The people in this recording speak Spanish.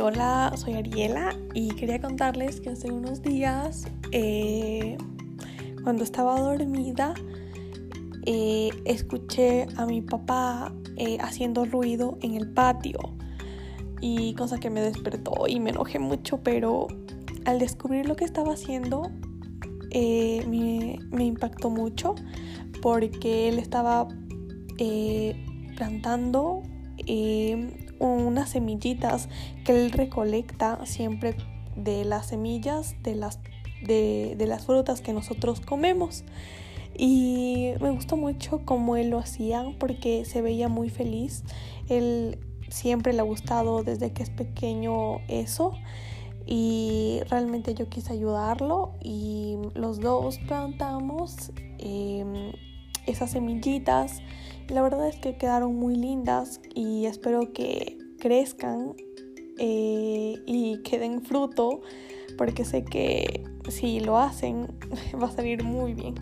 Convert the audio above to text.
hola, soy Ariela y quería contarles que hace unos días, eh, cuando estaba dormida, eh, escuché a mi papá eh, haciendo ruido en el patio y cosa que me despertó y me enojé mucho, pero al descubrir lo que estaba haciendo me, impactó mucho porque él estaba plantando unas semillitas que él recolecta siempre de las semillas de las, de, las frutas que nosotros comemos. Y me gustó mucho cómo él lo hacía porque se veía muy feliz. Él siempre le ha gustado desde que es pequeño eso y realmente yo quise ayudarlo y los dos plantamos em, esas semillitas la verdad es que quedaron muy lindas y espero que crezcan eh, y que den fruto porque sé que si lo hacen va a salir muy bien.